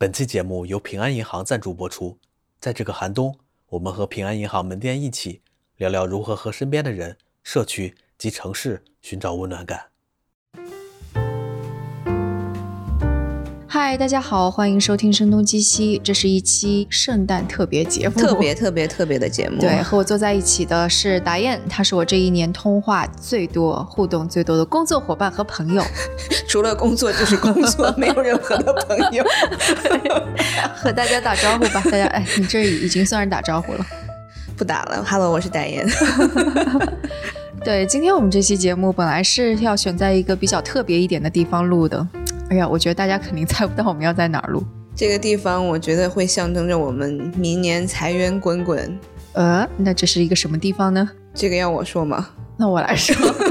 本期节目由平安银行赞助播出。在这个寒冬，我们和平安银行门店一起聊聊如何和身边的人、社区及城市寻找温暖感。嗨，大家好，欢迎收听《声东击西》，这是一期圣诞特别节目，特别特别特别的节目。对，和我坐在一起的是达燕，他是我这一年通话最多、互动最多的工作伙伴和朋友。除了工作就是工作，没有任何的朋友。和大家打招呼吧，大家哎，你这已经算是打招呼了，不打了。Hello，我是达燕。对，今天我们这期节目本来是要选在一个比较特别一点的地方录的。哎呀，我觉得大家肯定猜不到我们要在哪儿录。这个地方，我觉得会象征着我们明年财源滚滚。呃，那这是一个什么地方呢？这个要我说吗？那我来说。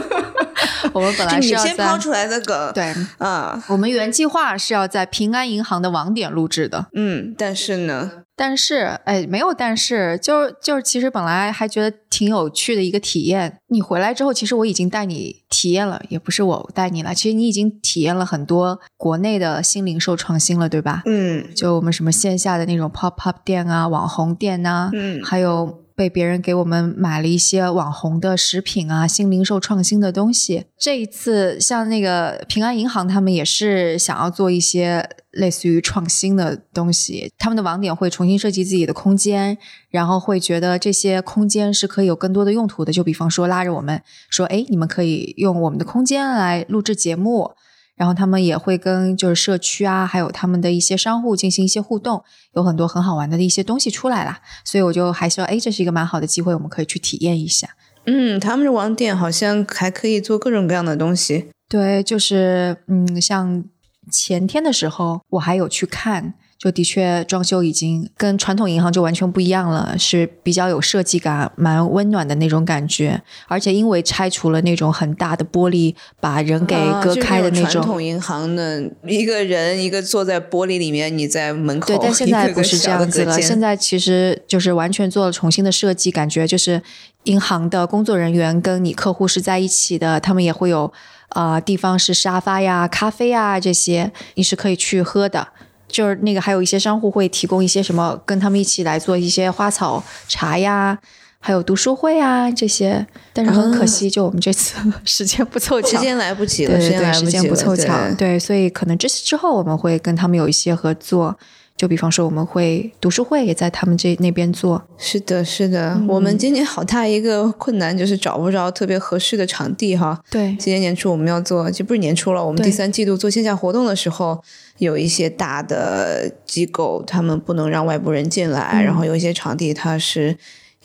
我们本来是要先抛出来的梗，对啊，我们原计划是要在平安银行的网点录制的。嗯，但是呢，但是哎，没有但是，就就是其实本来还觉得挺有趣的一个体验。你回来之后，其实我已经带你体验了，也不是我带你了，其实你已经体验了很多国内的新零售创新了，对吧？嗯，就我们什么线下的那种 pop up 店啊，网红店呐，嗯，还有。被别人给我们买了一些网红的食品啊，新零售创新的东西。这一次，像那个平安银行，他们也是想要做一些类似于创新的东西。他们的网点会重新设计自己的空间，然后会觉得这些空间是可以有更多的用途的。就比方说，拉着我们说：“哎，你们可以用我们的空间来录制节目。”然后他们也会跟就是社区啊，还有他们的一些商户进行一些互动，有很多很好玩的一些东西出来啦。所以我就还说，哎，这是一个蛮好的机会，我们可以去体验一下。嗯，他们的网点好像还可以做各种各样的东西。对，就是嗯，像前天的时候，我还有去看。就的确装修已经跟传统银行就完全不一样了，是比较有设计感、蛮温暖的那种感觉。而且因为拆除了那种很大的玻璃，把人给隔开的那种。传统银行的一个人一个坐在玻璃里面，你在门口。对，但现在不是这样子了。现在其实就是完全做了重新的设计，感觉就是银行的工作人员跟你客户是在一起的，他们也会有啊地方是沙发呀、咖啡啊这些，你是可以去喝的。就是那个，还有一些商户会提供一些什么，跟他们一起来做一些花草茶呀，还有读书会啊这些。但是很可惜，就我们这次时间不凑巧，时间来不及了，对对，时间不凑巧，对，所以可能这次之后我们会跟他们有一些合作。就比方说，我们会读书会也在他们这那边做。是的，是的，我们今年好大一个困难就是找不着特别合适的场地哈。对，今年年初我们要做，就不是年初了，我们第三季度做线下活动的时候，有一些大的机构他们不能让外部人进来，然后有一些场地它是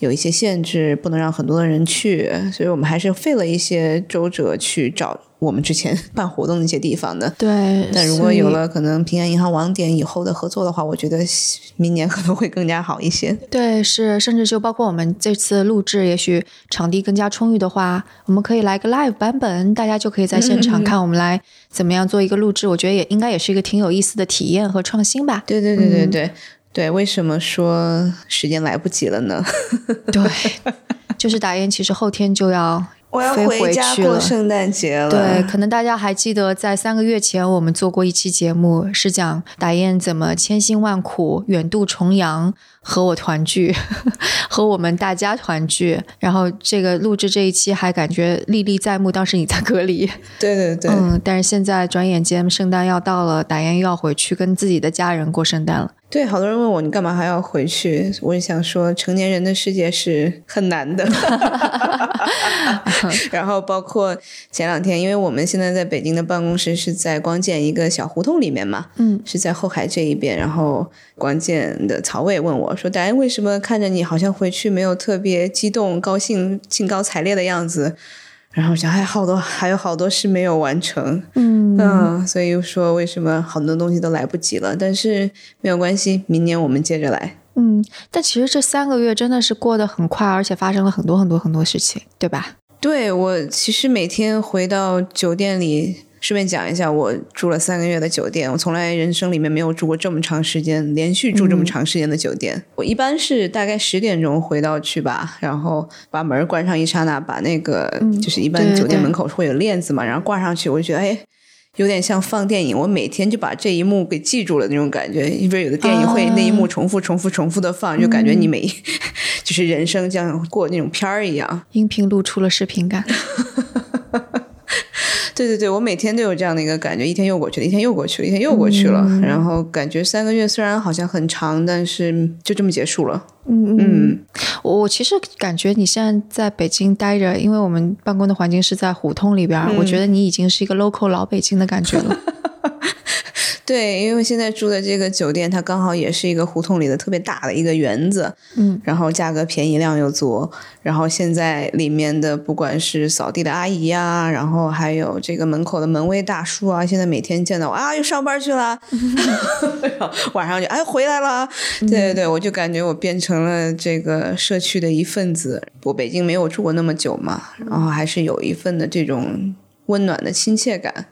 有一些限制，不能让很多的人去，所以我们还是费了一些周折去找。我们之前 办活动的一些地方的，对。但如果有了可能平安银行网点以后的合作的话，我觉得明年可能会更加好一些。对，是，甚至就包括我们这次录制，也许场地更加充裕的话，我们可以来个 live 版本，大家就可以在现场看我们来怎么样做一个录制。我觉得也应该也是一个挺有意思的体验和创新吧。对对对对对对，为什么说时间来不及了呢？对，就是打印，其实后天就要。我要回家过圣诞节了。对，可能大家还记得，在三个月前我们做过一期节目，是讲打雁怎么千辛万苦远渡重洋和我团聚，和我们大家团聚。然后这个录制这一期还感觉历历在目，当时你在隔离。对对对。嗯，但是现在转眼间圣诞要到了，打雁又要回去跟自己的家人过圣诞了。对，好多人问我你干嘛还要回去？我也想说，成年人的世界是很难的。然后包括前两天，因为我们现在在北京的办公室是在光剑一个小胡同里面嘛，嗯，是在后海这一边。然后光剑的曹伟问我说：“达安，为什么看着你好像回去没有特别激动、高兴、兴高采烈的样子？”然后想，还好多，还有好多事没有完成，嗯嗯，所以又说为什么很多东西都来不及了？但是没有关系，明年我们接着来。嗯，但其实这三个月真的是过得很快，而且发生了很多很多很多事情，对吧？对我其实每天回到酒店里。顺便讲一下，我住了三个月的酒店，我从来人生里面没有住过这么长时间，连续住这么长时间的酒店。我一般是大概十点钟回到去吧，然后把门关上一刹那，把那个就是一般酒店门口会有链子嘛，然后挂上去，我就觉得哎。有点像放电影，我每天就把这一幕给记住了那种感觉。因为有的电影会那一幕重复、重复、重复的放，就感觉你每 就是人生像过那种片儿一样。音频录出了视频感。对对对，我每天都有这样的一个感觉，一天又过去了，一天又过去了，一天又过去了，然后感觉三个月虽然好像很长，但是就这么结束了。嗯嗯，我我其实感觉你现在在北京待着，因为我们办公的环境是在胡同里边，我觉得你已经是一个 local 老北京的感觉了。对，因为现在住的这个酒店，它刚好也是一个胡同里的特别大的一个园子，嗯，然后价格便宜，量又足，然后现在里面的不管是扫地的阿姨呀，然后还有这个门口的门卫大叔啊，现在每天见到我啊，又上班去了，晚上就哎回来了，对对对，我就感觉我变成了这个社区的一份子。我北京没有住过那么久嘛，然后还是有一份的这种温暖的亲切感。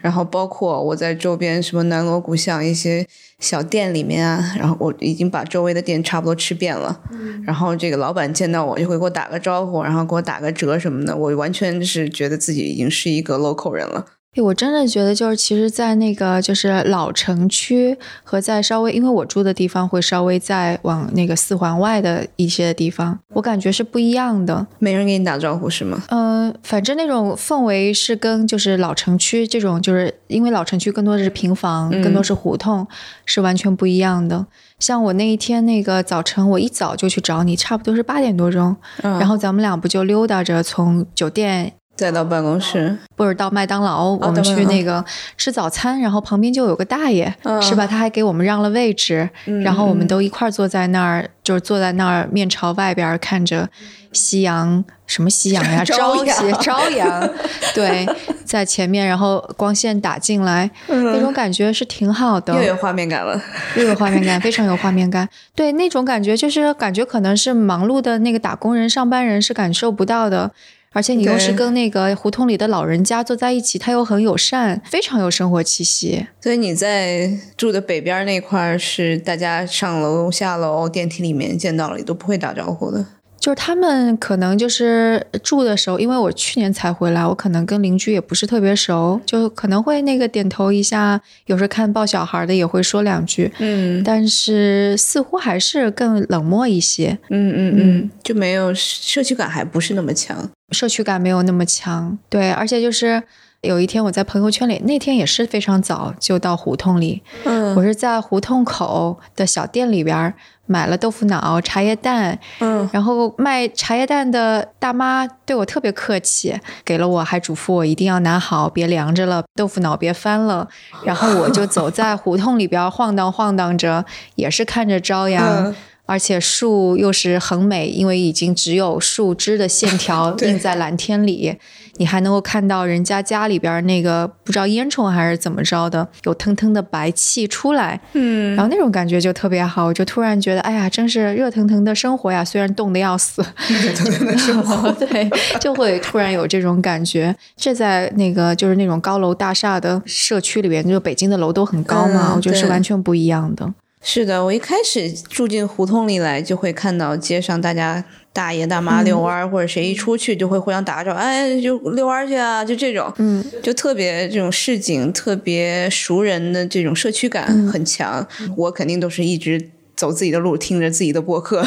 然后包括我在周边什么南锣鼓巷一些小店里面啊，然后我已经把周围的店差不多吃遍了。然后这个老板见到我就会给我打个招呼，然后给我打个折什么的，我完全是觉得自己已经是一个 local 人了。我真的觉得，就是其实，在那个就是老城区和在稍微，因为我住的地方会稍微再往那个四环外的一些地方，我感觉是不一样的。没人给你打招呼是吗？嗯，反正那种氛围是跟就是老城区这种，就是因为老城区更多的是平房，更多是胡同，是完全不一样的。像我那一天那个早晨，我一早就去找你，差不多是八点多钟，然后咱们俩不就溜达着从酒店。再到办公室，或者到麦当劳，我们去那个吃早餐，然后旁边就有个大爷，是吧？他还给我们让了位置，然后我们都一块坐在那儿，就是坐在那儿面朝外边看着夕阳，什么夕阳呀？朝阳，朝阳，对，在前面，然后光线打进来，那种感觉是挺好的，又有画面感了，又有画面感，非常有画面感。对，那种感觉就是感觉可能是忙碌的那个打工人、上班人是感受不到的。而且你又是跟那个胡同里的老人家坐在一起，他又很友善，非常有生活气息。所以你在住的北边那块儿，是大家上楼下楼电梯里面见到了，你都不会打招呼的。就是他们可能就是住的时候，因为我去年才回来，我可能跟邻居也不是特别熟，就可能会那个点头一下，有时候看抱小孩的也会说两句，嗯，但是似乎还是更冷漠一些，嗯嗯嗯，就没有社区感，还不是那么强，社区感没有那么强，对，而且就是有一天我在朋友圈里，那天也是非常早就到胡同里，嗯，我是在胡同口的小店里边。买了豆腐脑、茶叶蛋，嗯，然后卖茶叶蛋的大妈对我特别客气，给了我，还嘱咐我一定要拿好，别凉着了，豆腐脑别翻了。然后我就走在胡同里边晃荡晃荡着，也是看着朝阳，而且树又是很美，因为已经只有树枝的线 条映在蓝天里。你还能够看到人家家里边那个不知道烟囱还是怎么着的，有腾腾的白气出来，嗯，然后那种感觉就特别好，我就突然觉得，哎呀，真是热腾腾的生活呀！虽然冻得要死，热腾腾的生活，对，就会突然有这种感觉。这在那个就是那种高楼大厦的社区里边，就北京的楼都很高嘛，我觉得是完全不一样的。是的，我一开始住进胡同里来，就会看到街上大家。大爷大妈遛弯儿，或者谁一出去就会互相打招呼，哎，就遛弯儿去啊，就这种，嗯，就特别这种市井、特别熟人的这种社区感很强。我肯定都是一直走自己的路，听着自己的播客。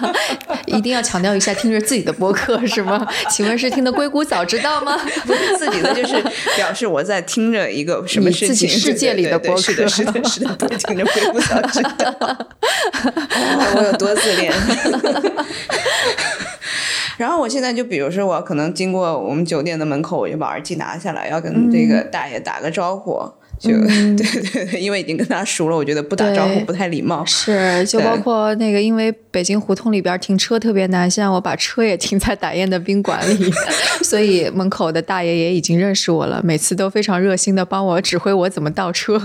一定要强调一下，听着自己的播客 是吗？请问是听的《硅谷早知道》吗？不是自己的，就是表示我在听着一个什么事情，世界里的播客，是的，是的，是的，听着《硅谷早知道》。我有多自恋。然后我现在就比如说，我可能经过我们酒店的门口，我就把耳机拿下来，要跟这个大爷打个招呼。就 对对对，因为已经跟他熟了，我觉得不打招呼不太礼貌。是，就包括那个，因为北京胡同里边停车特别难，现在我把车也停在打雁的宾馆里，所以门口的大爷也已经认识我了，每次都非常热心的帮我指挥我怎么倒车。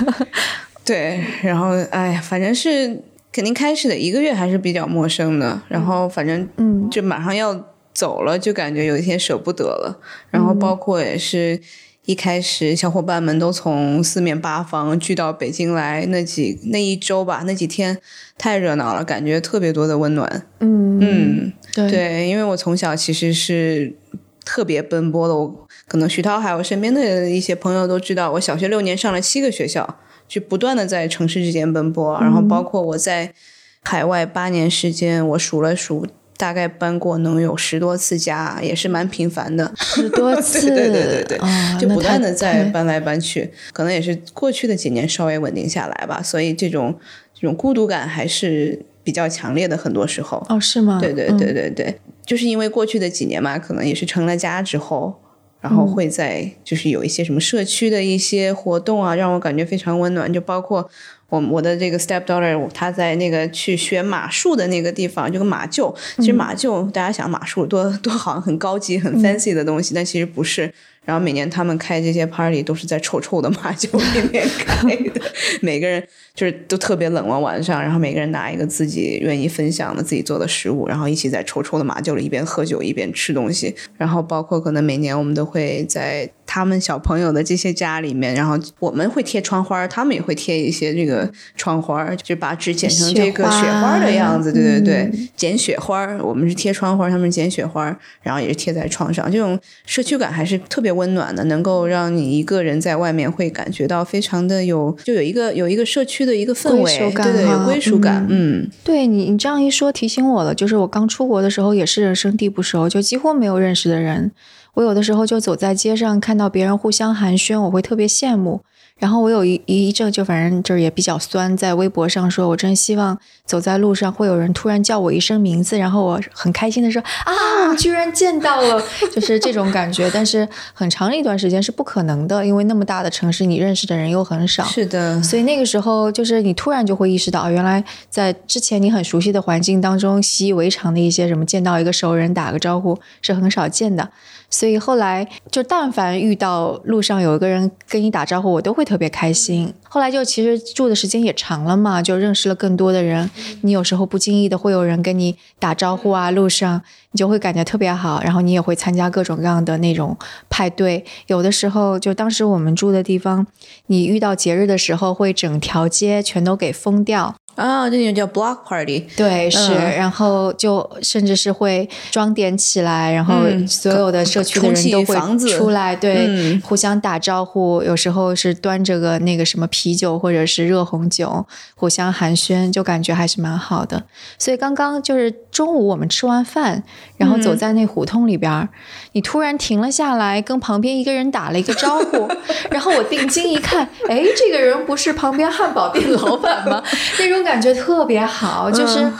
对，然后哎，反正是。肯定开始的一个月还是比较陌生的，然后反正嗯，就马上要走了，就感觉有一些舍不得了。然后包括也是一开始小伙伴们都从四面八方聚到北京来，那几那一周吧，那几天太热闹了，感觉特别多的温暖。嗯嗯，对对，因为我从小其实是特别奔波的，我可能徐涛还有身边的一些朋友都知道，我小学六年上了七个学校，就不断的在城市之间奔波，然后包括我在海外八年时间，我数了数。大概搬过能有十多次家，也是蛮频繁的。十多次，对对对对对，就不断的在搬。搬来搬去。可能也是过去的几年稍微稳定下来吧，所以这种这种孤独感还是比较强烈的。很多时候，哦，是吗？对对对对对，就是因为过去的几年嘛，可能也是成了家之后，然后会在就是有一些什么社区的一些活动啊，让我感觉非常温暖，就包括。我我的这个 stepdaughter，她在那个去学马术的那个地方，就个马厩。其实马厩，大家想马术多多好像很高级、很 fancy 的东西，但其实不是。然后每年他们开这些 party 都是在臭臭的马厩里面开的，每个人就是都特别冷了晚上，然后每个人拿一个自己愿意分享的自己做的食物，然后一起在臭臭的马厩里一边喝酒一边吃东西。然后包括可能每年我们都会在他们小朋友的这些家里面，然后我们会贴窗花，他们也会贴一些这个窗花，就把纸剪成这个雪花的样子，对对对，剪雪花。我们是贴窗花，他们剪雪花，然后也是贴在窗上，这种社区感还是特别。温暖的，能够让你一个人在外面会感觉到非常的有，就有一个有一个社区的一个氛围，对对，有归属感。嗯，对你你这样一说提醒我了，就是我刚出国的时候也是人生地不熟，就几乎没有认识的人。我有的时候就走在街上，看到别人互相寒暄，我会特别羡慕。然后我有一一阵就反正就是也比较酸，在微博上说，我真希望走在路上会有人突然叫我一声名字，然后我很开心的说啊，居然见到了，就是这种感觉。但是很长一段时间是不可能的，因为那么大的城市，你认识的人又很少。是的，所以那个时候就是你突然就会意识到，原来在之前你很熟悉的环境当中，习以为常的一些什么，见到一个熟人打个招呼是很少见的。所以后来就但凡遇到路上有一个人跟你打招呼，我都会特别开心。后来就其实住的时间也长了嘛，就认识了更多的人。你有时候不经意的会有人跟你打招呼啊，路上你就会感觉特别好。然后你也会参加各种各样的那种派对。有的时候就当时我们住的地方，你遇到节日的时候会整条街全都给封掉。啊，这种叫 block party，对，是，然后就甚至是会装点起来，然后所有的社区的人都会出来，对，互相打招呼，有时候是端着个那个什么啤酒或者是热红酒，互相寒暄，就感觉还是蛮好的。所以刚刚就是中午我们吃完饭，然后走在那胡同里边，你突然停了下来，跟旁边一个人打了一个招呼，然后我定睛一看，哎，这个人不是旁边汉堡店老板吗？那种。感觉特别好，就是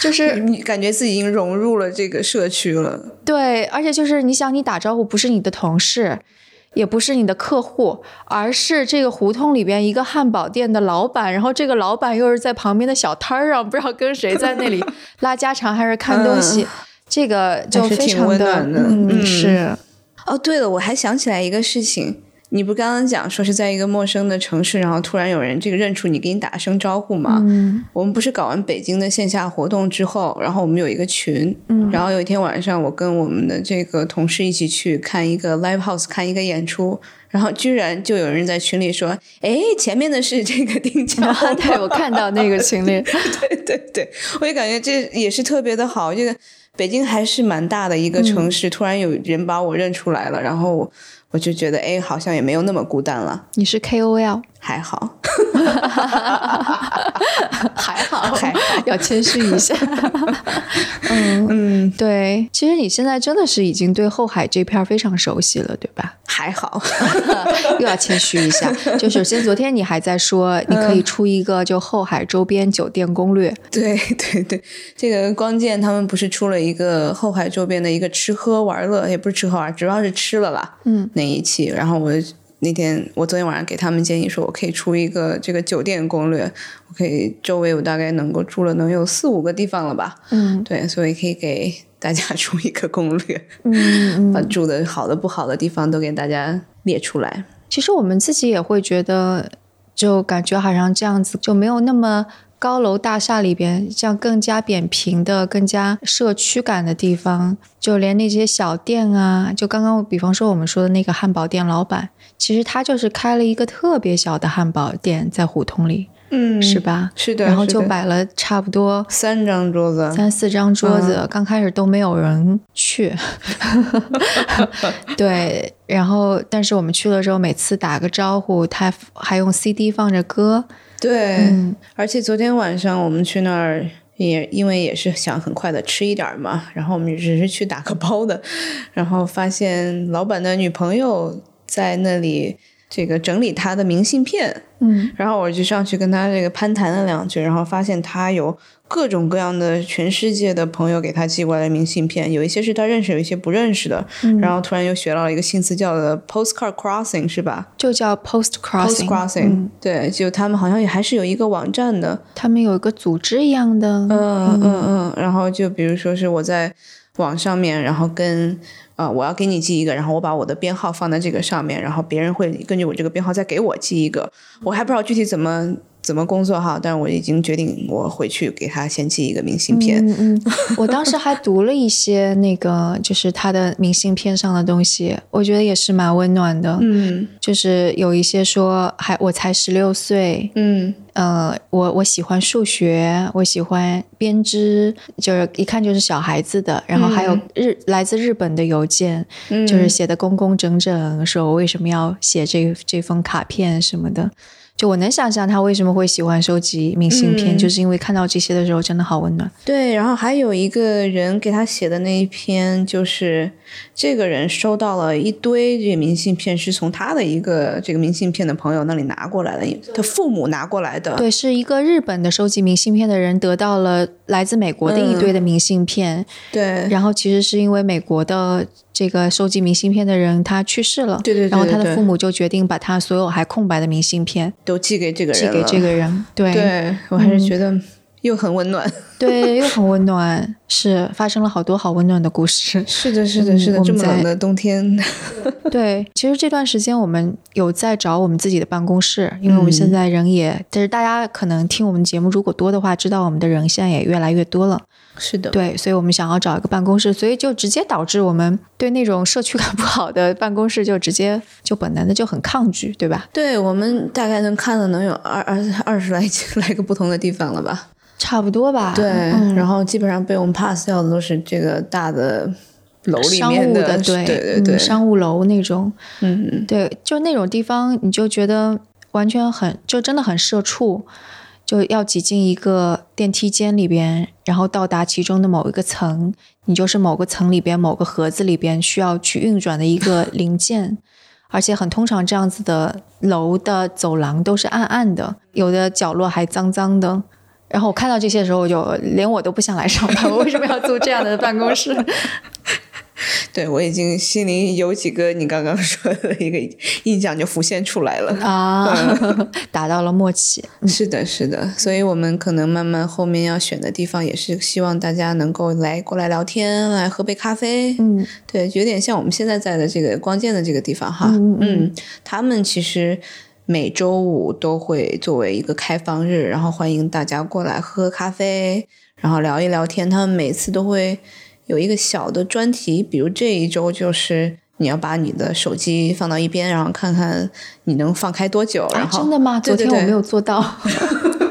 就是你感觉自己已经融入了这个社区了。对，而且就是你想，你打招呼不是你的同事，也不是你的客户，而是这个胡同里边一个汉堡店的老板。然后这个老板又是在旁边的小摊儿上，不知道跟谁在那里拉家常还是看东西，这个就非常的嗯是。哦，对了，我还想起来一个事情。你不刚刚讲说是在一个陌生的城市，然后突然有人这个认出你，给你打声招呼吗？嗯，我们不是搞完北京的线下活动之后，然后我们有一个群，嗯，然后有一天晚上，我跟我们的这个同事一起去看一个 live house，看一个演出，然后居然就有人在群里说：“哎，前面的是这个丁强。”对，我看到那个群里，对对对，我也感觉这也是特别的好。这个北京还是蛮大的一个城市，突然有人把我认出来了，然后。我就觉得，哎，好像也没有那么孤单了。你是 KOL，还好，还好，还好，要谦虚一下。嗯嗯，对，其实你现在真的是已经对后海这片非常熟悉了，对吧？还好，又要谦虚一下。就首先，昨天你还在说你可以出一个就后海周边酒店攻略。对对对，这个光剑他们不是出了一个后海周边的一个吃喝玩乐，也不是吃喝玩，主要是吃了吧。嗯。那一期，然后我那天我昨天晚上给他们建议说，我可以出一个这个酒店攻略，我可以周围我大概能够住了能有四五个地方了吧，嗯，对，所以可以给大家 出一个攻略，嗯，把住的好的不好的地方都给大家列出来。其实我们自己也会觉得，就感觉好像这样子就没有那么。高楼大厦里边，像更加扁平的、更加社区感的地方，就连那些小店啊，就刚刚比方说我们说的那个汉堡店老板，其实他就是开了一个特别小的汉堡店在胡同里，嗯，是？吧？是的，然后就摆了差不多三张桌子，三四张桌子，嗯刚开始都没有人去，对，然后但是我们去了之后，每次打个招呼，他还用 CD 放着歌，对，嗯。而且昨天晚上我们去那儿也因为也是想很快的吃一点嘛，然后我们只是去打个包的，然后发现老板的女朋友在那里这个整理他的明信片，嗯。然后我就上去跟他这个攀谈了两句，然后发现他有各种各样的全世界的朋友给他寄过来的明信片，有一些是他认识，有一些不认识的。嗯。然后突然又学到了一个新词，叫做 postcard crossing，是吧？就叫 post？post crossing，crossing，、嗯。对，就他们好像也还是有一个网站的，他们有一个组织一样的，嗯。嗯嗯，然后就比如说是我在网上面，然后跟呃我要给你寄一个，然后我把我的编号放在这个上面，然后别人会根据我这个编号再给我寄一个，我还不知道具体怎么怎么工作哈，但是我已经决定我回去给他先寄一个明信片。嗯嗯，我当时还读了一些那个，就是他的明信片上的东西，我觉得也是蛮温暖的。嗯就是有一些说，还我才十六岁，嗯呃，我我喜欢数学，我喜欢编织，就是一看就是小孩子的。然后还有日、来自日本的邮件，嗯，就是写的工工整整，说我为什么要写这这封卡片什么的。就我能想象他为什么会喜欢收集明信片，嗯就是因为看到这些的时候真的好温暖。对，然后还有一个人给他写的那一篇，就是这个人收到了一堆这个明信片，是从他的一个这个明信片的朋友那里拿过来的，他父母拿过来的。对，是一个日本的收集明信片的人得到了来自美国的一堆的明信片，对然后其实是因为美国的这个收集明信片的人他去世了，对对对然后他的父母就决定把他所有还空白的明信片都寄给这个人寄给这个人，对对我还是觉得又很温暖。对，又很温暖，是发生了好多好温暖的故事。是的，是的，嗯是的，这么冷的冬天，对，其实这段时间我们有在找我们自己的办公室，因为我们现在人也，但是大家可能听我们节目如果多的话，知道我们的人现在也越来越多了。是的，对，所以我们想要找一个办公室，所以就直接导致我们对那种社区感不好的办公室就直接就本能的就很抗拒，对吧？对我们大概能看的能有二二二十来 来个不同的地方了吧？差不多吧。对，嗯、然后基本上被我们 pass 掉的都是这个大的楼里商面务的，对对对对，嗯，商务楼那种，嗯对，就那种地方，你就觉得完全很，就真的很社畜，就要挤进一个电梯间里边，然后到达其中的某一个层，你就是某个层里边某个盒子里边需要去运转的一个零件。而且很通常，这样子的楼的走廊都是暗暗的，有的角落还脏脏的。然后我看到这些的时候，我就连我都不想来上班。我为什么要租这样的办公室？对我已经心里有几个你刚刚说的一个印象就浮现出来了。啊，达到了默契。是的，是的，所以我们可能慢慢后面要选的地方，也是希望大家能够来过来聊天，来喝杯咖啡。嗯，对，有点像我们现在在的这个光剑的这个地方哈。嗯嗯他们其实每周五都会作为一个开放日，然后欢迎大家过来喝咖啡，然后聊一聊天。他们每次都会有一个小的专题，比如这一周就是。你要把你的手机放到一边，然后看看你能放开多久。然啊，后、真的吗？昨天我没有做到。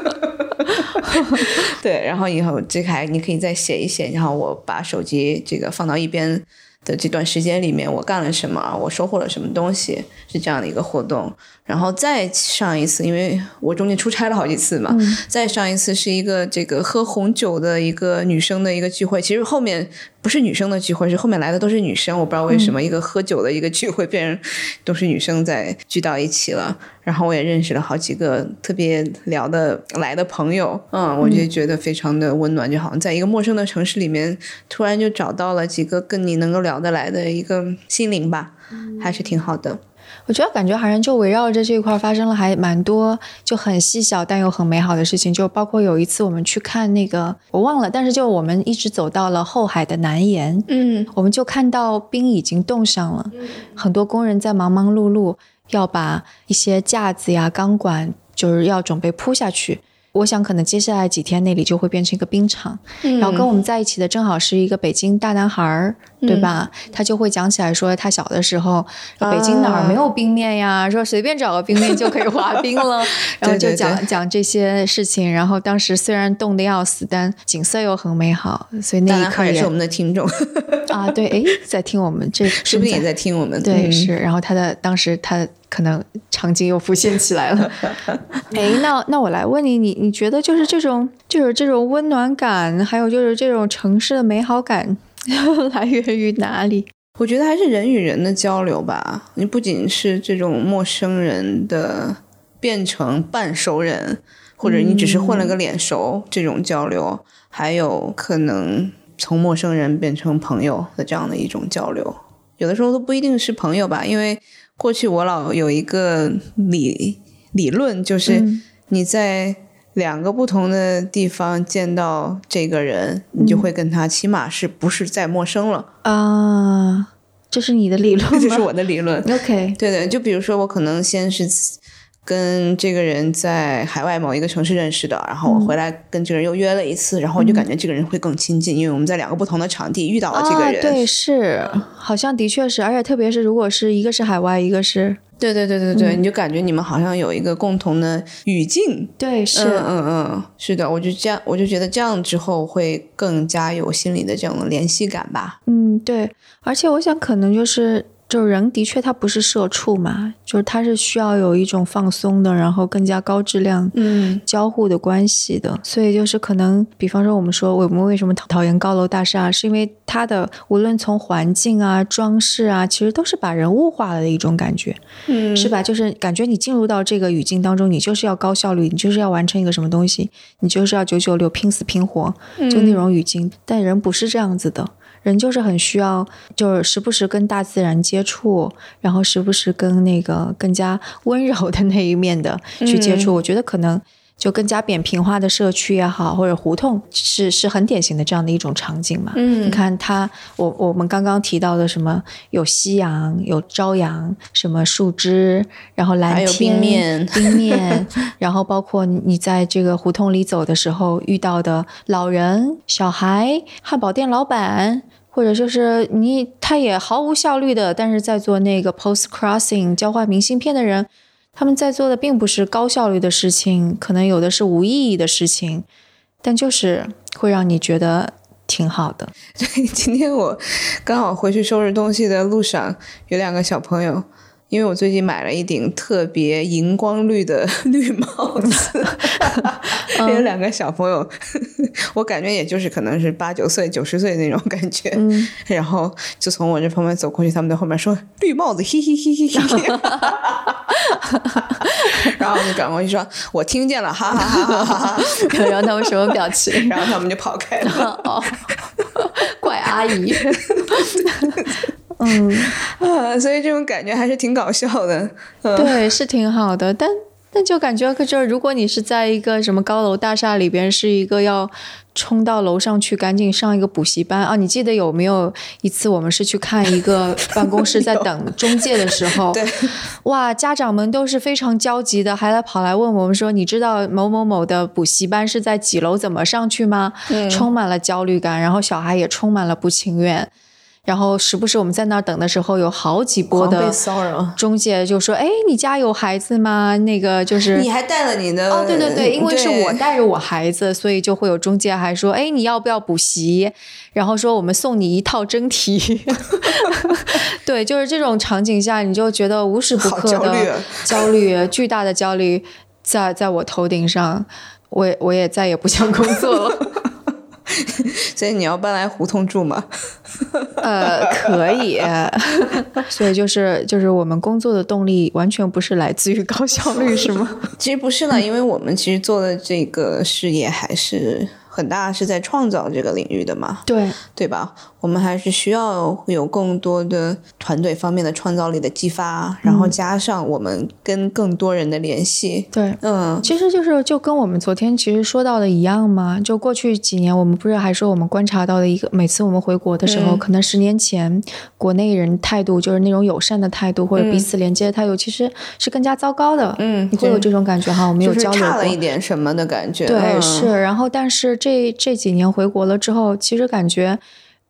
对，然后以后这个还你可以再写一写，然后我把手机这个放到一边的这段时间里面，我干了什么，我收获了什么东西，是这样的一个活动。然后再上一次，因为我中间出差了好几次嘛，嗯再上一次是一个这个喝红酒的一个女生的一个聚会。其实后面不是女生的聚会，是后面来的都是女生，我不知道为什么、一个喝酒的一个聚会变成都是女生在聚到一起了。然后我也认识了好几个特别聊得来的朋友，嗯，我就觉得非常的温暖，就好像在一个陌生的城市里面，突然就找到了几个跟你能够聊得来的一个心灵吧，还是挺好的。我觉得感觉好像就围绕着这一块发生了还蛮多就很细小但又很美好的事情，就包括有一次我们去看那个我忘了，但是就我们一直走到了后海的南沿，嗯我们就看到冰已经冻上了，很多工人在忙忙碌碌要把一些架子呀、钢管就是要准备铺下去。我想可能接下来几天那里就会变成一个冰场。嗯然后跟我们在一起的正好是一个北京大男孩儿对吧？他就会讲起来说，他小的时候，北京哪儿没有冰面呀？说随便找个冰面就可以滑冰了，然后就讲讲这些事情。然后当时虽然冻得要死，但景色又很美好，所以那一刻也是我们的听众啊。对，哎，在听我们这，是不是也在听我们？对，是。然后他的当时他可能场景又浮现起来了。哎，那那我来问你，你你觉得就是这种就是这种温暖感，还有就是这种城市的美好感。来源于哪里？我觉得还是人与人的交流吧。你不仅是这种陌生人的变成半熟人，或者你只是混了个脸熟这种交流，还有可能从陌生人变成朋友的这样的一种交流。有的时候都不一定是朋友吧，因为过去我老有一个理理论，就是你在。两个不同的地方见到这个人，你就会跟他起码是不是再陌生了啊？这是你的理论，这是我的理论。OK，对对，就比如说我可能先是跟这个人在海外某一个城市认识的，然后我回来跟这个人又约了一次，然后我就感觉这个人会更亲近，因为我们在两个不同的场地遇到了这个人。对，是，好像的确是，而且特别是如果是一个是海外，一个是。对对对对对，你就感觉你们好像有一个共同的语境。对，是，嗯嗯，是的，我就这样，我就觉得这样之后会更加有心理的这种联系感吧。嗯，对，而且我想可能就是。就是人的确他不是社畜嘛，就是他是需要有一种放松的，然后更加高质量嗯交互的关系的。所以就是可能，比方说我们说我们为什么讨讨厌高楼大厦，是因为它的无论从环境啊、装饰啊，其实都是把人物化了的一种感觉，嗯，是吧？就是感觉你进入到这个语境当中，你就是要高效率，你就是要完成一个什么东西，你就是要九九六拼死拼活，就那种语境。但人不是这样子的。人就是很需要，就是时不时跟大自然接触，然后时不时跟那个更加 温柔的那一面的去接触。我觉得可能就更加扁平化的社区也好，或者胡同是是很典型的这样的一种场景嘛。嗯，你看它，我我们刚刚提到的什么有夕阳、有朝阳，什么树枝，然后蓝天、冰面、冰面，然后包括你在这个胡同里走的时候遇到的老人、小孩、汉堡店老板。或者就是你，他也毫无效率的，但是在做那个 post crossing 交换明信片的人，他们在做的并不是高效率的事情，可能有的是无意义的事情，但就是会让你觉得挺好的。对，今天我刚好回去收拾东西的路上，有两个小朋友。因为我最近买了一顶特别荧光绿的 绿帽子，有两个小朋友，我感觉也就是可能是八九岁、九十岁那种感觉，然后就从我这旁边走过去，他们在后面说绿帽子，嘿嘿嘿嘿嘿，然后我就转过去说，我听见了，哈哈哈哈哈，然后他们什么表情？然后他们就跑开了，哦，怪阿姨。嗯 啊，所以这种感觉还是挺搞笑的。对，是挺好的，但但就感觉，就是如果你是在一个什么高楼大厦里边，是一个要冲到楼上去赶紧上一个补习班啊？你记得有没有一次我们是去看一个 办公室在等中介的时候？对，哇，家长们都是非常焦急的，还来跑来问我们说：“你知道某某某的补习班是在几楼，怎么上去吗？”充满了焦虑感，然后小孩也充满了不情愿。然后时不时我们在那儿等的时候，有好几波的中介就说：“哎，你家有孩子吗？那个就是 你还带了你的哦，对对对，因为是我带着我孩子，所以就会有中介还说：哎，你要不要补习？然后说我们送你一套真题。对，就是这种场景下，你就觉得无时不刻的焦虑，巨大的焦虑在在我头顶上，我我也再也不想工作了。” 所以你要搬来胡同住吗？呃，可以。所以就是就是我们工作的动力完全不是来自于高效率，是吗？其实不是呢，因为我们其实做的这个事业还是。很大是在创造这个领域的嘛？对对吧？我们还是需要有更多的团队方面的创造力的激发，然后加上我们跟更多人的联系。对，嗯，其实就是就跟我们昨天其实说到的一样嘛。就过去几年，我们不是还说我们观察到的一个，每次我们回国的时候，可能十年前国内人态度就是那种友善的态度或者彼此连接的态度，其实是更加糟糕的。嗯，你会有这种感觉哈？我们有交流过，差了一点什么的感觉。对，是。然后，但是这这这几年回国了之后，其实感觉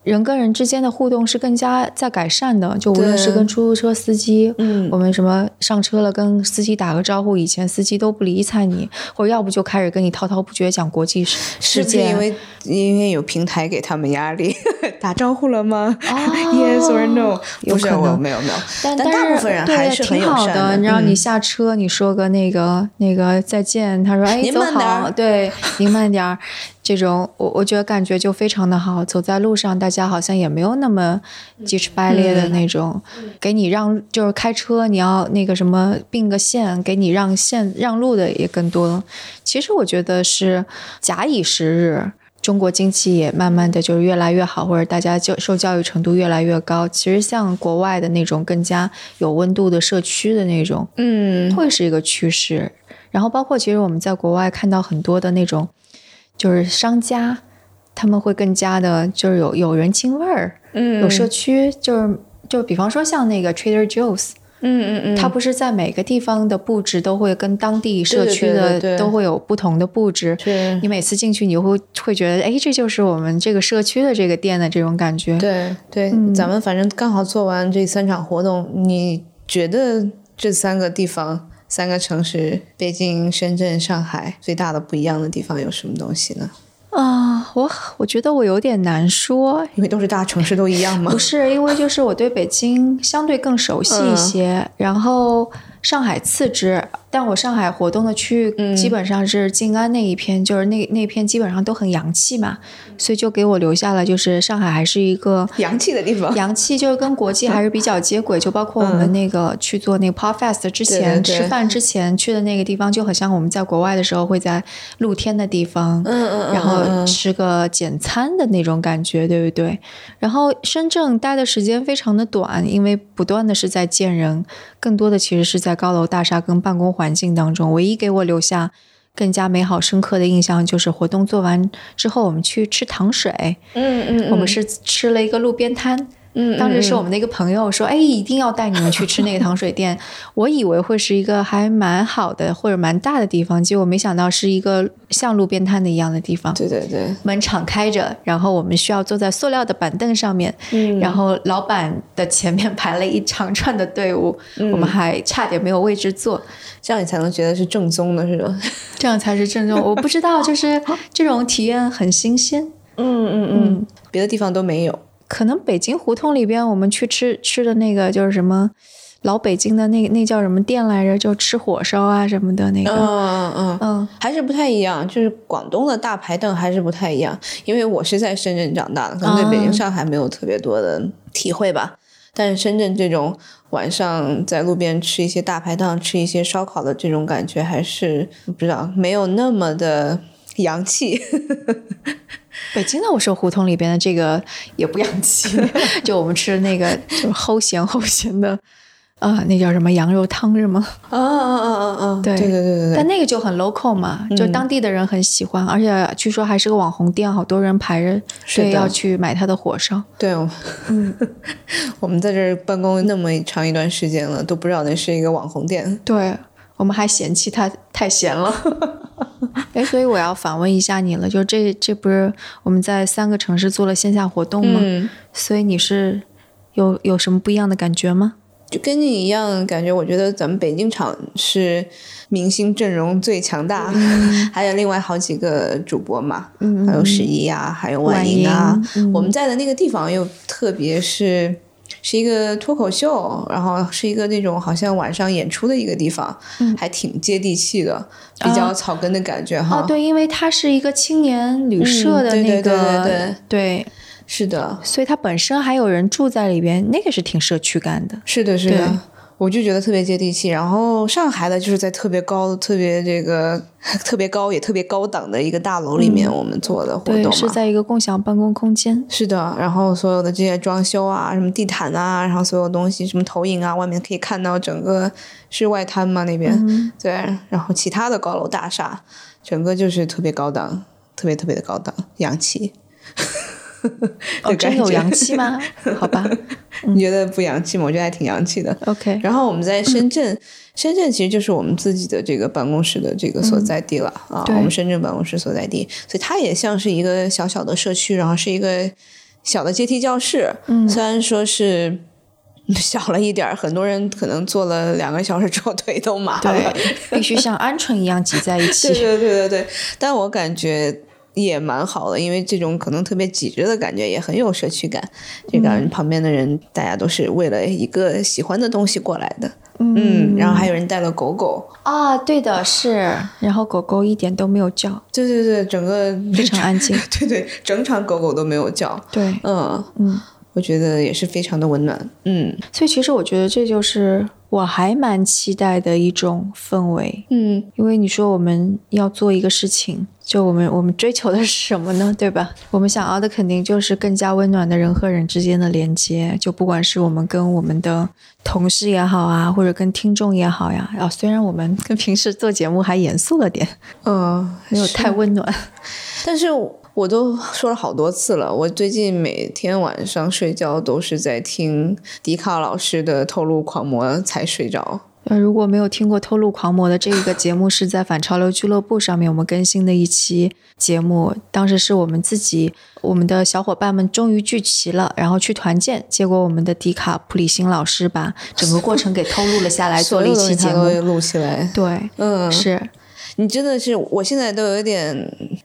人跟人之间的互动是更加在改善的。就无论是跟出租车司机，嗯我们什么上车了跟司机打个招呼，以前司机都不理睬你，或者要不就开始跟你滔滔不绝讲国际事事是因。为因为有平台给他们压力？打招呼了吗、哦 y e s or no？不是，有可能我没有没有，但但但是大部分人对还是很挺好友善的。你知道，你嗯下车你说个那个那个再见，他说哎走您慢点好，对，您慢点儿。这种我我觉得感觉就非常的好，走在路上大家好像也没有那么鸡翅掰裂的那种，给你让就是开车你要那个什么并个线，给你让线让路的也更多。其实我觉得是假以时日。中国经济也慢慢的就是越来越好，或者大家就受教育程度越来越高。其实像国外的那种更加有温度的社区的那种，嗯，会是一个趋势。然后包括其实我们在国外看到很多的那种，就是商家，他们会更加的就是有有人情味儿，嗯有社区，就是就比方说像那个 Trader Joe's，嗯嗯嗯，它不是在每个地方的布置都会跟当地社区的都会有不同的布置。对你每次进去，你会会觉得，哎，这就是我们这个社区的这个店的这种感觉。对对，嗯咱们反正刚好做完这三场活动，你觉得这三个地方、三个城市——北京、深圳、上海，最大的不一样的地方有什么东西呢？啊，我我觉得我有点难说，因为都是大城市，都一样吗不？是因为就是我对北京相对更熟悉一些，然后上海次之，但我上海活动的区域基本上是静安那一片，就是那那片基本上都很洋气嘛，所以就给我留下了就是上海还是一个 洋气的地方。洋气，就是跟国际还是比较接轨，就包括我们那个去做那个 Pop Fest 之前吃饭之前去的那个地方，就很像我们在国外的时候会在露天的地方，嗯嗯嗯然后嗯吃个简餐的那种感觉，对不对？然后深圳待的时间非常的短，因为不断的是在见人，更多的其实是在高楼大厦跟办公环境当中。唯一给我留下更加美好深刻的印象，就是活动做完之后，我们去吃糖水，嗯嗯，我们是吃了一个路边摊。嗯，当时是我们的一个朋友说：“哎，一定要带你们去吃那个糖水店。”我以为会是一个还蛮好的或者蛮大的地方，结果没想到是一个像路边摊的一样的地方。对对对，门敞开着，然后我们需要坐在塑料的板凳上面，嗯然后老板的前面排了一长串的队伍，我们还差点没有位置坐，这样你才能觉得是正宗的，是吧？这样才是正宗。我不知道，就是 这种体验很新鲜。嗯嗯嗯，别的地方都没有。可能北京胡同里边，我们去吃吃的那个就是什么老北京的那那叫什么店来着？就吃火烧啊什么的那个。嗯嗯，嗯还是不太一样，就是广东的大排档还是不太一样，因为我是在深圳长大的，可能对北京、啊上海没有特别多的体会吧。但是深圳这种晚上在路边吃一些大排档、吃一些烧烤的这种感觉，还是不知道没有那么的洋气。北京的我说胡同里边的这个也不洋气，就我们吃的那个就是齁咸齁咸的，啊、那叫什么羊肉汤是吗？啊啊啊啊啊！对对对对对但，那个就很 local 嘛，就当地的人很喜欢，而且据说还是个网红店，好多人排着队要去买它的火烧。对，我们在这儿办公那么长一段时间了，都不知道那是一个网红店。对我们还嫌弃他太闲了。哎，所以我要反问一下你了，就这这不是我们在三个城市做了线下活动吗？嗯，所以你是有有什么不一样的感觉吗？就跟你一样，感觉我觉得咱们北京场是明星阵容最强大，还有另外好几个主播嘛，嗯还有十一啊，还有婉莹啊。嗯我们在的那个地方又特别是是一个脱口秀，然后是一个那种好像晚上演出的一个地方，还挺接地气的，比较草根的感觉哈。对，因为它是一个青年旅社的嗯对对那个，对对对对是的，所以它本身还有人住在里边，那个是挺社区感的。是的，是对的。我就觉得特别接地气，然后上海的就是在特别高、特别这个特别高也特别高档的一个大楼里面，我们做的活动对，是在一个共享办公空间。是的，然后所有的这些装修啊，什么地毯啊，然后所有东西，什么投影啊，外面可以看到整个是外滩嘛那边，嗯对，然后其他的高楼大厦，整个就是特别高档，特别特别的高档，洋气。哦，的真有洋气吗？好吧你觉得不洋气吗？我觉得还挺洋气的。，OK，然后我们在深圳，深圳其实就是我们自己的这个办公室的这个所在地了、啊，我们深圳办公室所在地，所以它也像是一个小小的社区，然后是一个小的阶梯教室，嗯虽然说是小了一点儿，很多人可能坐了两个小时之后腿都麻了。必须像鹌鹑一样挤在一起 对起。对对对对，但我感觉也蛮好的，因为这种可能特别挤着的感觉也很有社区感。这个嗯旁边的人，大家都是为了一个喜欢的东西过来的。嗯，然后还有人带了狗狗。啊，对的，是。然后狗狗一点都没有叫，对对对，整个非常安静。对对，整场狗狗都没有叫。对，嗯嗯。我觉得也是非常的温暖。嗯所以其实我觉得这就是我还蛮期待的一种氛围。嗯因为你说我们要做一个事情，就我们我们追求的是什么呢？对吧？我们想要的肯定就是更加温暖的人和人之间的连接，就不管是我们跟我们的同事也好啊，或者跟听众也好呀。啊，虽然我们跟平时做节目还严肃了点，嗯，没有太温暖。但是我都说了好多次了，我最近每天晚上睡觉都是在听迪卡老师的《透露狂魔》才睡着。呃，如果没有听过《透露狂魔》的这个节目，是在反潮流俱乐部上面我们更新的一期节目。当时是我们自己，我们的小伙伴们终于聚齐了，然后去团建。结果我们的迪卡普里辛老师把整个过程给偷录了下来，做了一期节目。录起来。对，嗯，是你真的是，我现在都有点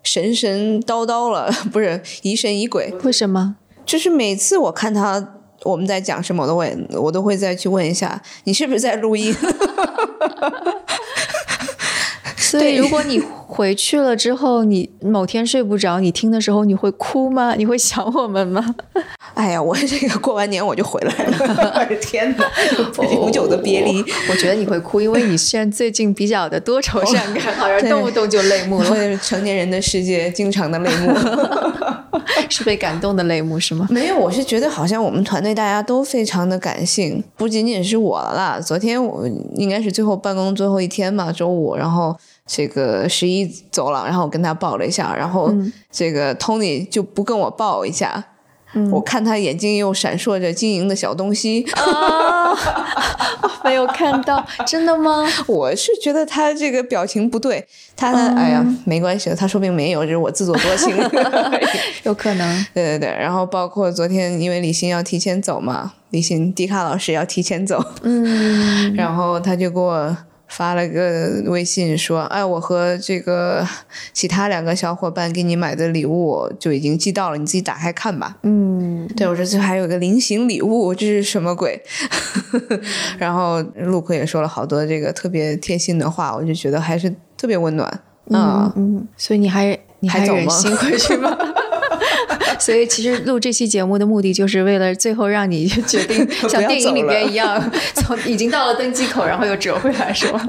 神神叨叨了，不是疑神疑鬼。为什么？就是每次我看他我们在讲什么，我都会我都会再去问一下，你是不是在录音？所以如果你回去了之后，你某天睡不着，你听的时候你会哭吗？你会想我们吗？哎呀，我这个过完年我就回来了，天哪，永久的别离。我觉得你会哭，因为你现在最近比较的多愁善感，好像动不动就泪目了，会成年人的世界经常的泪目。是被感动的泪目是吗？没有，我是觉得好像我们团队大家都非常的感性，不仅仅是我了啦。昨天我应该是最后办公最后一天嘛，周五，然后这个十一走了，然后我跟他抱了一下，然后这个 Tony 就不跟我抱一下。我看他眼睛又闪烁着晶莹的小东西，啊，没有看到，真的吗？我是觉得他这个表情不对，他呢，哎呀，没关系的，他说不定没有，这是我自作多情。有可能，对对对，然后包括昨天因为李欣要提前走嘛，李欣迪卡老师要提前走，嗯，然后他就给我发了个微信说，哎，我和这个其他两个小伙伴给你买的礼物就已经寄到了，你自己打开看吧。嗯，对我说这还有个菱形礼物，这是什么鬼？然后陆克也说了好多这个特别贴心的话，我就觉得还是特别温暖啊。嗯，所以你还你还走吗忍心回去吗？所以其实录这期节目的目的，就是为了最后让你决定 像电影里走了。边一样，从已经到了登机口，然后又折回来，是吗？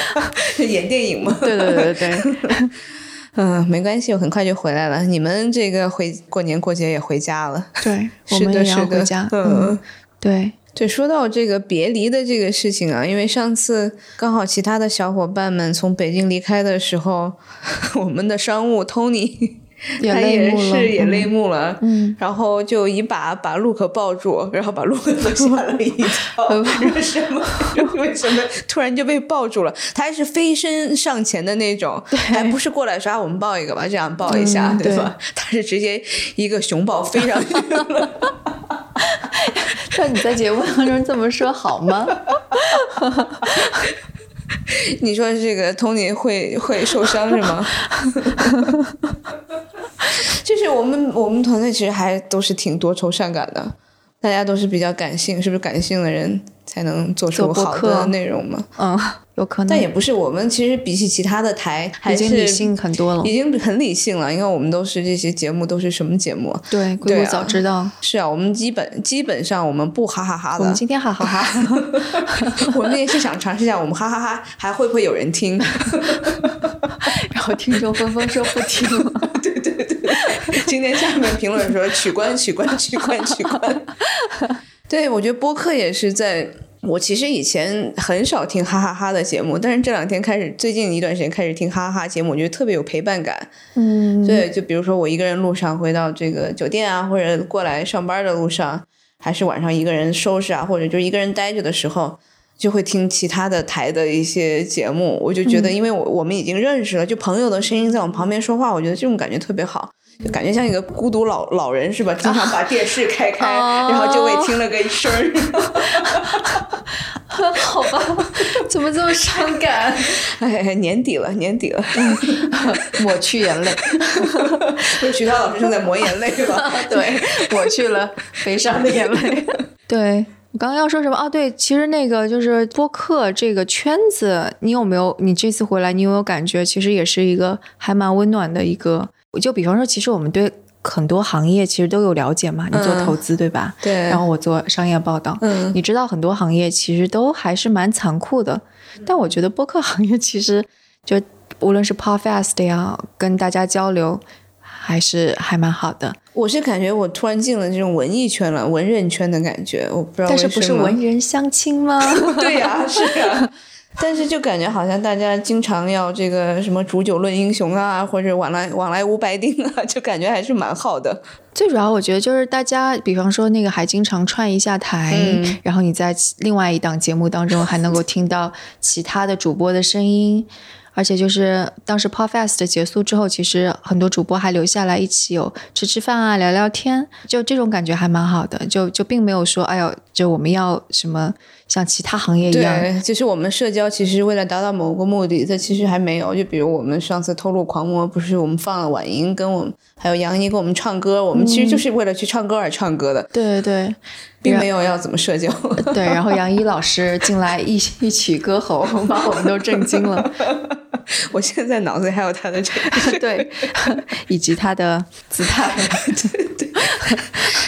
演电影嘛，对对对对。对，嗯，没关系，我很快就回来了。你们这个回过年过节也回家了，对，我是的，们也要是的。回家。嗯，对，对，说到这个别离的这个事情啊，因为上次刚好其他的小伙伴们从北京离开的时候，我们的商务 Tony 也他也是也嗯泪目了，嗯，然后就一把把陆可抱住，然后把陆可都 吓了一跳，为什么？为什么突然就被抱住了？他还是飞身上前的那种，还不是过来说啊，我们抱一个吧，这样抱一下，嗯对吧？他是直接一个熊抱飞上去了。那你在节目当中这么说好吗？你说这个 Tony 会会受伤是吗？就是我们我们团队其实还都是挺多愁善感的，大家都是比较感性，是不是感性的人才能做出好的内容嘛？嗯，有可能，但也不是，我们其实比起其他的台还是已经理性很多了已。经很理性了。因为我们都是这些节目都是什么节目啊？对，硅谷早知道。是啊，我们基本基本上我们不哈哈哈的我们，今天哈哈哈，我们也是想尝试一下，我们哈哈哈还会不会有人听？然后听众纷纷说不听了。今天下面评论说取关取关取关取关。对，我觉得播客也是在。我其实以前很少听哈哈哈的节目，但是这两天开始，最近一段时间开始听哈哈哈节目，我觉得特别有陪伴感。嗯，对，就比如说我一个人路上回到这个酒店啊，或者过来上班的路上，还是晚上一个人收拾啊，或者就一个人待着的时候，就会听其他的台的一些节目，我就觉得，因为我我们已经认识了，就朋友的声音在我们旁边说话，我觉得这种感觉特别好，就感觉像一个孤独老老人是吧？经常把电视开开，然后就为听了个声儿。好吧，怎么这么伤感？哎，年底了，年底了，抹去眼泪。徐涛老师正在抹眼泪吧？对，抹去了悲伤的眼泪。对。我刚刚要说什么啊？对，其实那个就是播客这个圈子，你有没有？你这次回来，你有没有感觉，其实也是一个还蛮温暖的一个。就比方说，其实我们对很多行业其实都有了解嘛。你做投资对吧？对。然后我做商业报道，嗯，你知道很多行业其实都还是蛮残酷的。但我觉得播客行业其实就无论是 podcast 呀，跟大家交流。还是还蛮好的。我是感觉我突然进了这种文艺圈了，文人圈的感觉。我不知道但是不是文人相亲吗？对呀，是啊。但是就感觉好像大家经常要这个什么煮酒论英雄啊，或者往来往来无白丁啊，就感觉还是蛮好的。最主要我觉得就是大家，比方说那个还经常串一下台，然后你在另外一档节目当中还能够听到其他的主播的声音。而且就是当时 Podfest 结束之后，其实很多主播还留下来一起有吃吃饭啊、聊聊天，就这种感觉还蛮好的。就就并没有说，哎呦，就我们要什么像其他行业一样。对，就是我们社交其实为了达到某个目的，这其实还没有。就比如我们上次透露狂魔，不是我们放了婉莹跟我们还有杨怡跟我们唱歌，我们其实就是为了去唱歌而唱歌的。对对。并没有要怎么社交。对，然后杨一老师进来一一曲歌喉，把我们都震惊了。我现在脑子里还有他的这个，对，以及他的姿态。对对。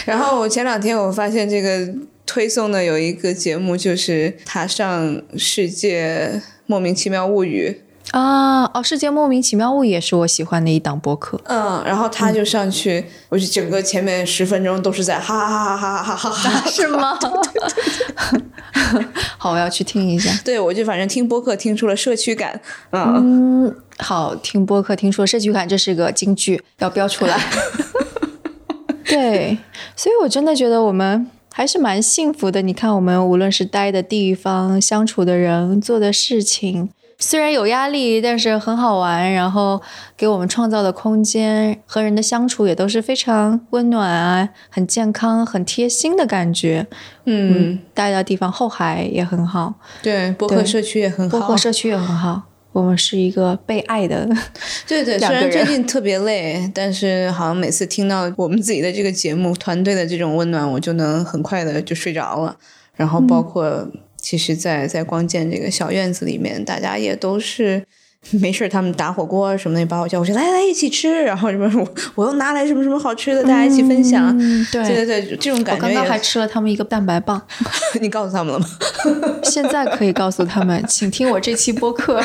然后我前两天我发现这个推送的有一个节目，就是他上世界莫名其妙物语。啊哦，世界莫名其妙物语也是我喜欢的一档播客。嗯，然后他就上去，我就整个前面十分钟都是在哈哈哈哈哈哈哈哈，是吗？好，我要去听一下。对，我就反正听播客听出了社区感。嗯，好，听播客听出了社区感，这是个金句，要标出来。对，所以我真的觉得我们还是蛮幸福的。你看，我们无论是待的地方、相处的人、做的事情。虽然有压力，但是很好玩。然后给我们创造的空间和人的相处也都是非常温暖啊，很健康、很贴心的感觉。嗯，待的地方后海也很好，对，博客社区也很好，博客社区也很好。我们是一个被爱的，对对。虽然最近特别累，但是好像每次听到我们自己的这个节目团队的这种温暖，我就能很快的就睡着了。然后包括。其实，在在光剑这个小院子里面，大家也都是 没事他们打火锅什么的，把我叫过去，来来一起吃，然后什么 我我又拿来什么什么好吃的，大家一起分享。对对对，这种感觉。我刚刚还吃了他们一个蛋白棒，你告诉他们了吗？现在可以告诉他们，请听我这期播客。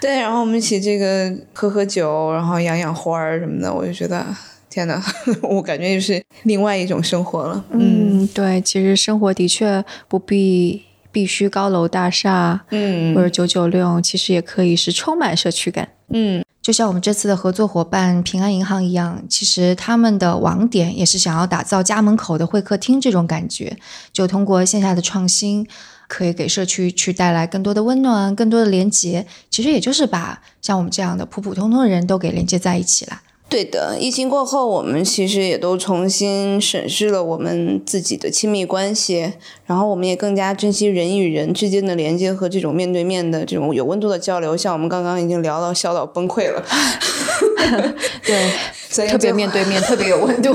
对，然后我们一起这个喝喝酒，然后养养花儿什么的，我就觉得。天呐，我感觉就是另外一种生活了。嗯，对，其实生活的确不必必须高楼大厦，嗯，或者九九六，其实也可以是充满社区感。嗯，就像我们这次的合作伙伴平安银行一样，其实他们的网点也是想要打造家门口的会客厅这种感觉，就通过线下的创新，可以给社区去带来更多的温暖、更多的连接。其实也就是把像我们这样的普普通通的人都给连接在一起了。对的，疫情过后，我们其实也都重新审视了我们自己的亲密关系，然后我们也更加珍惜人与人之间的连接和这种面对面的这种有温度的交流。像我们刚刚已经聊到笑到崩溃了，对，特别面对面，特别有温度，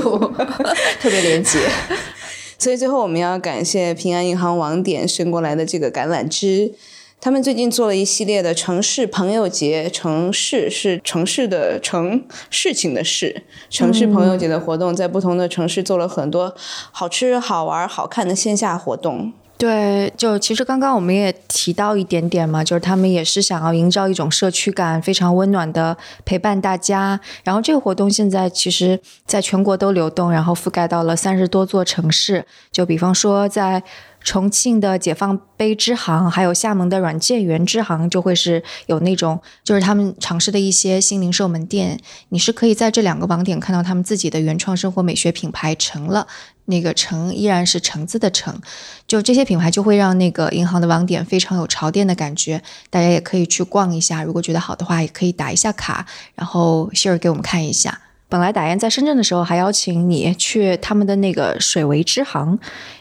特别连接。所以最后我们要感谢平安银行网点伸过来的这个橄榄枝。他们最近做了一系列的城市朋友节，城市是城市的城，事情的事，城市朋友节的活动，在不同的城市做了很多好吃、好玩、好看的线下活动。对，就其实刚刚我们也提到一点点嘛，就是他们也是想要营造一种社区感，非常温暖的陪伴大家。然后这个活动现在其实在全国都流动，然后覆盖到了三十多座城市。就比方说在。重庆的解放碑支行，还有厦门的软件园支行，就会是有那种就是他们尝试的一些新零售门店，你是可以在这两个网点看到他们自己的原创生活美学品牌成了。那个橙依然是橙子的橙，就这些品牌就会让那个银行的网点非常有潮店的感觉，大家也可以去逛一下，如果觉得好的话，也可以打一下卡，然后 share 给我们看一下。本来打雁在深圳的时候还邀请你去他们的那个水围支行，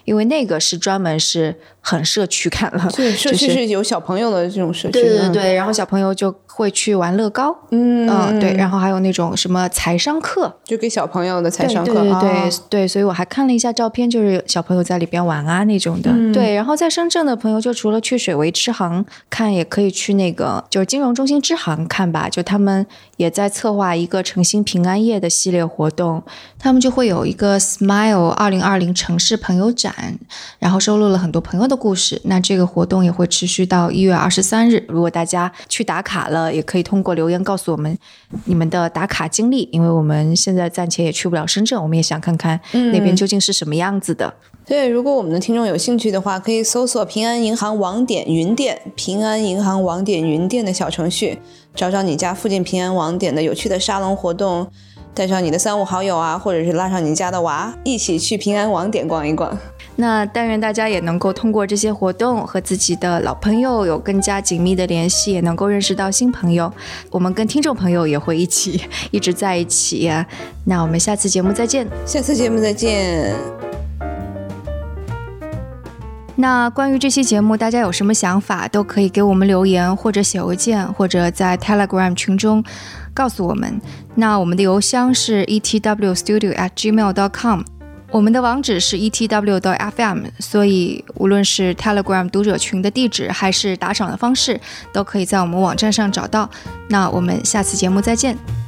因为那个是专门是很社区看了，对，社 区是有小朋友的这种社区，对对对，然后小朋友就。会去玩乐高，嗯对，然后还有那种什么财商课，就给小朋友的财商课，对对对对，所以我还看了一下照片，就是小朋友在里边玩啊那种的，对。然后在深圳的朋友，就除了去水围支行看，也可以去那个就是金融中心支行看吧，就他们也在策划一个诚心平安夜的系列活动，他们就会有一个 Smile 二零二零城市朋友展，然后收录了很多朋友的故事。那这个活动也会持续到一月二十三日，如果大家去打卡了。也可以通过留言告诉我们你们的打卡经历，因为我们现在暂且也去不了深圳，我们也想看看那边究竟是什么样子的。对，如果我们的听众有兴趣的话，可以搜索平安银行网点云店、平安银行网点云店的小程序，找找你家附近平安网点的有趣的沙龙活动，带上你的三五好友啊，或者是拉上你家的娃，一起去平安网点逛一逛。那但愿大家也能够通过这些活动和自己的老朋友有更加紧密的联系，也能够认识到新朋友。我们跟听众朋友也会一起一直在一起。那我们下次节目再见，下次节目再见。那关于这期节目，大家有什么想法，都可以给我们留言，或者写邮件，或者在 Telegram 群中告诉我们。那我们的邮箱是 etwstudio@gmail.com。我们的网址是 etw.fm，所以无论是 Telegram 读者群的地址，还是打赏的方式，都可以在我们网站上找到。那我们下次节目再见。